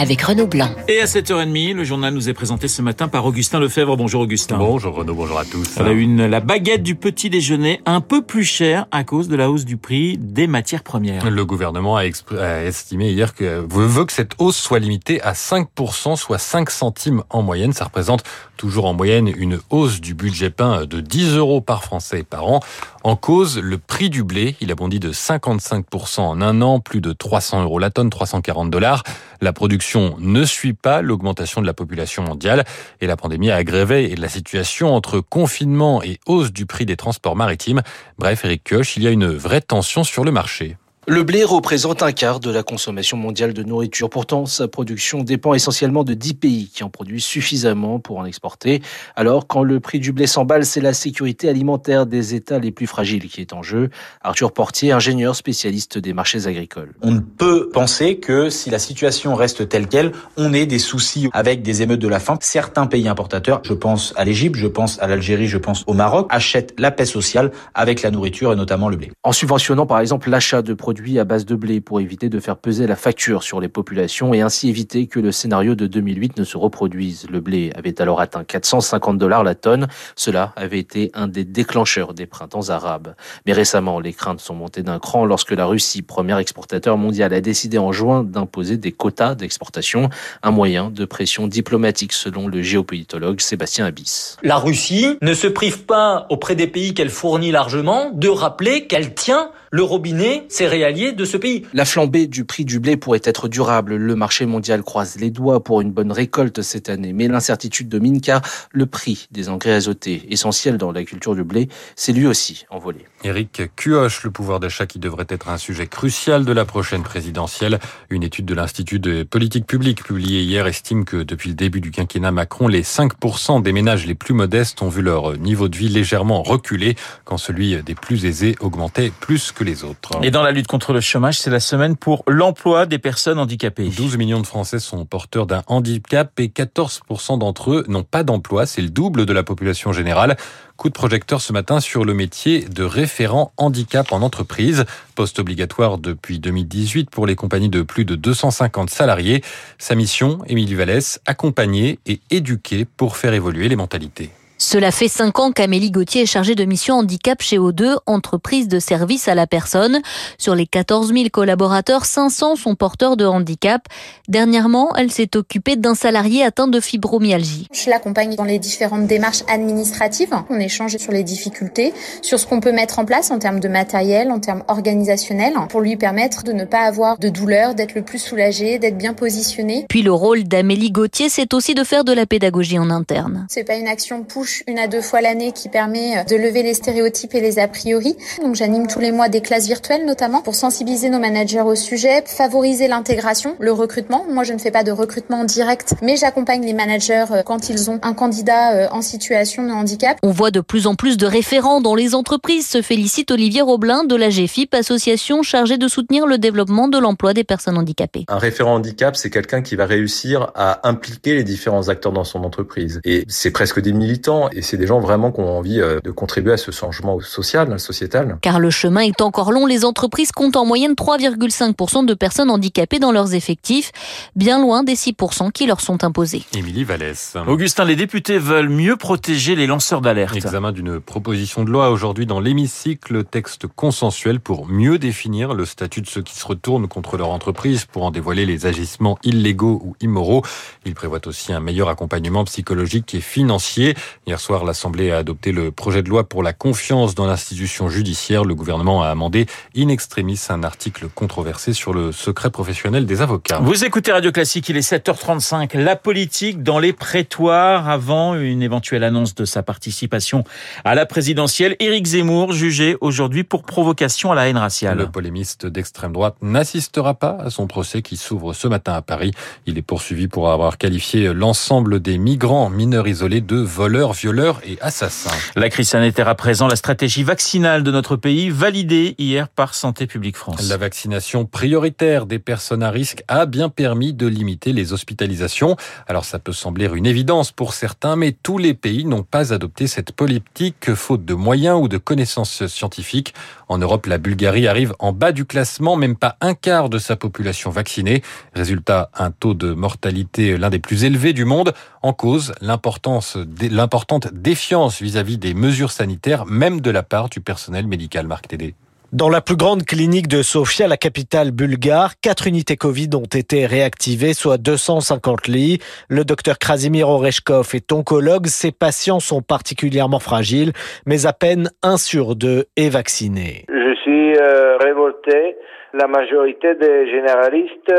avec Renaud Blanc. Et à 7h30, le journal nous est présenté ce matin par Augustin Lefebvre. Bonjour Augustin. Bonjour Renaud, bonjour à tous. À la une, la baguette du petit déjeuner un peu plus chère à cause de la hausse du prix des matières premières. Le gouvernement a, a estimé hier que veut que cette hausse soit limitée à 5%, soit 5 centimes en moyenne. Ça représente toujours en moyenne une hausse du budget pain de 10 euros par Français par an. En cause, le prix du blé. Il a bondi de 55% en un an, plus de 300 euros la tonne, 340 dollars. La production ne suit pas l'augmentation de la population mondiale et la pandémie a aggravé la situation entre confinement et hausse du prix des transports maritimes. Bref, Eric Koch, il y a une vraie tension sur le marché. Le blé représente un quart de la consommation mondiale de nourriture. Pourtant, sa production dépend essentiellement de 10 pays qui en produisent suffisamment pour en exporter. Alors, quand le prix du blé s'emballe, c'est la sécurité alimentaire des États les plus fragiles qui est en jeu. Arthur Portier, ingénieur spécialiste des marchés agricoles. On ne peut penser que si la situation reste telle qu'elle, on ait des soucis avec des émeutes de la faim. Certains pays importateurs, je pense à l'Égypte, je pense à l'Algérie, je pense au Maroc, achètent la paix sociale avec la nourriture et notamment le blé. En subventionnant par exemple l'achat de produits à base de blé pour éviter de faire peser la facture sur les populations et ainsi éviter que le scénario de 2008 ne se reproduise. Le blé avait alors atteint 450 dollars la tonne. Cela avait été un des déclencheurs des printemps arabes. Mais récemment, les craintes sont montées d'un cran lorsque la Russie, premier exportateur mondial, a décidé en juin d'imposer des quotas d'exportation, un moyen de pression diplomatique selon le géopolitologue Sébastien Abyss. La Russie ne se prive pas auprès des pays qu'elle fournit largement de rappeler qu'elle tient le robinet céréalier de ce pays. La flambée du prix du blé pourrait être durable. Le marché mondial croise les doigts pour une bonne récolte cette année. Mais l'incertitude domine car le prix des engrais azotés, essentiel dans la culture du blé, s'est lui aussi envolé. Éric Cuoche, le pouvoir d'achat qui devrait être un sujet crucial de la prochaine présidentielle. Une étude de l'Institut de politique publique publiée hier estime que depuis le début du quinquennat Macron, les 5% des ménages les plus modestes ont vu leur niveau de vie légèrement reculer quand celui des plus aisés augmentait plus que les autres. Et dans la lutte contre le chômage, c'est la semaine pour l'emploi des personnes handicapées. 12 millions de Français sont porteurs d'un handicap et 14% d'entre eux n'ont pas d'emploi. C'est le double de la population générale. Coup de projecteur ce matin sur le métier de référent handicap en entreprise. Poste obligatoire depuis 2018 pour les compagnies de plus de 250 salariés. Sa mission, Émilie Vallès, accompagner et éduquer pour faire évoluer les mentalités. Cela fait cinq ans qu'Amélie Gauthier est chargée de mission handicap chez O2, entreprise de service à la personne. Sur les 14 000 collaborateurs, 500 sont porteurs de handicap. Dernièrement, elle s'est occupée d'un salarié atteint de fibromyalgie. Je l'accompagne dans les différentes démarches administratives. On échange sur les difficultés, sur ce qu'on peut mettre en place en termes de matériel, en termes organisationnels, pour lui permettre de ne pas avoir de douleur, d'être le plus soulagé, d'être bien positionné. Puis le rôle d'Amélie Gauthier, c'est aussi de faire de la pédagogie en interne. C'est pas une action push une à deux fois l'année qui permet euh, de lever les stéréotypes et les a priori. Donc j'anime tous les mois des classes virtuelles notamment pour sensibiliser nos managers au sujet, favoriser l'intégration, le recrutement. Moi je ne fais pas de recrutement direct, mais j'accompagne les managers euh, quand ils ont un candidat euh, en situation de handicap. On voit de plus en plus de référents dans les entreprises, se félicite Olivier Roblin de la GFIP, association chargée de soutenir le développement de l'emploi des personnes handicapées. Un référent handicap, c'est quelqu'un qui va réussir à impliquer les différents acteurs dans son entreprise. Et c'est presque des militants et c'est des gens vraiment qui ont envie euh, de contribuer à ce changement social, sociétal. Car le chemin est encore long, les entreprises comptent en moyenne 3,5% de personnes handicapées dans leurs effectifs, bien loin des 6% qui leur sont imposés. Émilie Vallès. Augustin, les députés veulent mieux protéger les lanceurs d'alerte. Examen d'une proposition de loi aujourd'hui dans l'hémicycle, texte consensuel pour mieux définir le statut de ceux qui se retournent contre leur entreprise pour en dévoiler les agissements illégaux ou immoraux. Il prévoit aussi un meilleur accompagnement psychologique et financier. Hier soir, l'Assemblée a adopté le projet de loi pour la confiance dans l'institution judiciaire. Le gouvernement a amendé in extremis un article controversé sur le secret professionnel des avocats. Vous écoutez Radio Classique, il est 7h35. La politique dans les prétoires avant une éventuelle annonce de sa participation à la présidentielle. Éric Zemmour jugé aujourd'hui pour provocation à la haine raciale. Le polémiste d'extrême droite n'assistera pas à son procès qui s'ouvre ce matin à Paris. Il est poursuivi pour avoir qualifié l'ensemble des migrants mineurs isolés de voleurs violeurs et assassins. La crise sanitaire à présent, la stratégie vaccinale de notre pays validée hier par Santé publique France. La vaccination prioritaire des personnes à risque a bien permis de limiter les hospitalisations. Alors ça peut sembler une évidence pour certains, mais tous les pays n'ont pas adopté cette politique faute de moyens ou de connaissances scientifiques. En Europe, la Bulgarie arrive en bas du classement, même pas un quart de sa population vaccinée. Résultat, un taux de mortalité l'un des plus élevés du monde. En cause, l'importance, défiance vis-à-vis des mesures sanitaires, même de la part du personnel médical. Marc Tédé. Dans la plus grande clinique de Sofia, la capitale bulgare, quatre unités Covid ont été réactivées, soit 250 lits. Le docteur Krasimir Oreshkov est oncologue. Ses patients sont particulièrement fragiles, mais à peine un sur deux est vacciné. Suis euh, révolté la majorité des généralistes,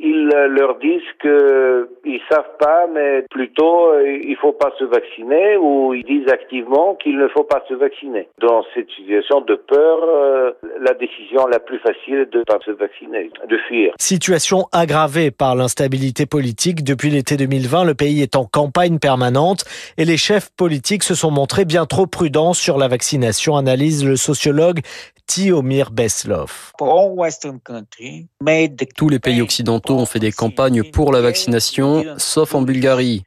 ils leur disent que ils savent pas, mais plutôt il faut pas se vacciner, ou ils disent activement qu'il ne faut pas se vacciner. Dans cette situation de peur, la décision la plus facile est de pas se vacciner, de fuir. Situation aggravée par l'instabilité politique depuis l'été 2020. Le pays est en campagne permanente et les chefs politiques se sont montrés bien trop prudents sur la vaccination, analyse le sociologue Tiomir Beslov. Tous les pays occidentaux ont fait des campagnes pour la vaccination, sauf en Bulgarie.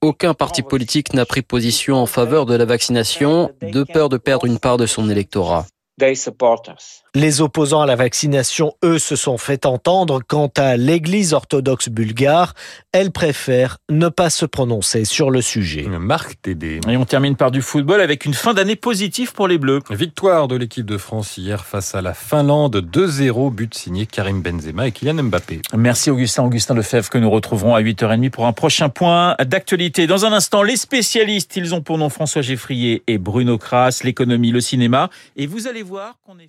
Aucun parti politique n'a pris position en faveur de la vaccination, de peur de perdre une part de son électorat. Les opposants à la vaccination, eux, se sont fait entendre. Quant à l'Église orthodoxe bulgare, elle préfère ne pas se prononcer sur le sujet. Marc Tédé. Et on termine par du football avec une fin d'année positive pour les Bleus. Victoire de l'équipe de France hier face à la Finlande, 2-0, but signé Karim Benzema et Kylian Mbappé. Merci Augustin, Augustin Lefebvre que nous retrouverons à 8h30 pour un prochain point d'actualité. Dans un instant, les spécialistes, ils ont pour nom François Geffrier et Bruno Kras, l'économie, le cinéma. Et vous allez voir qu'on est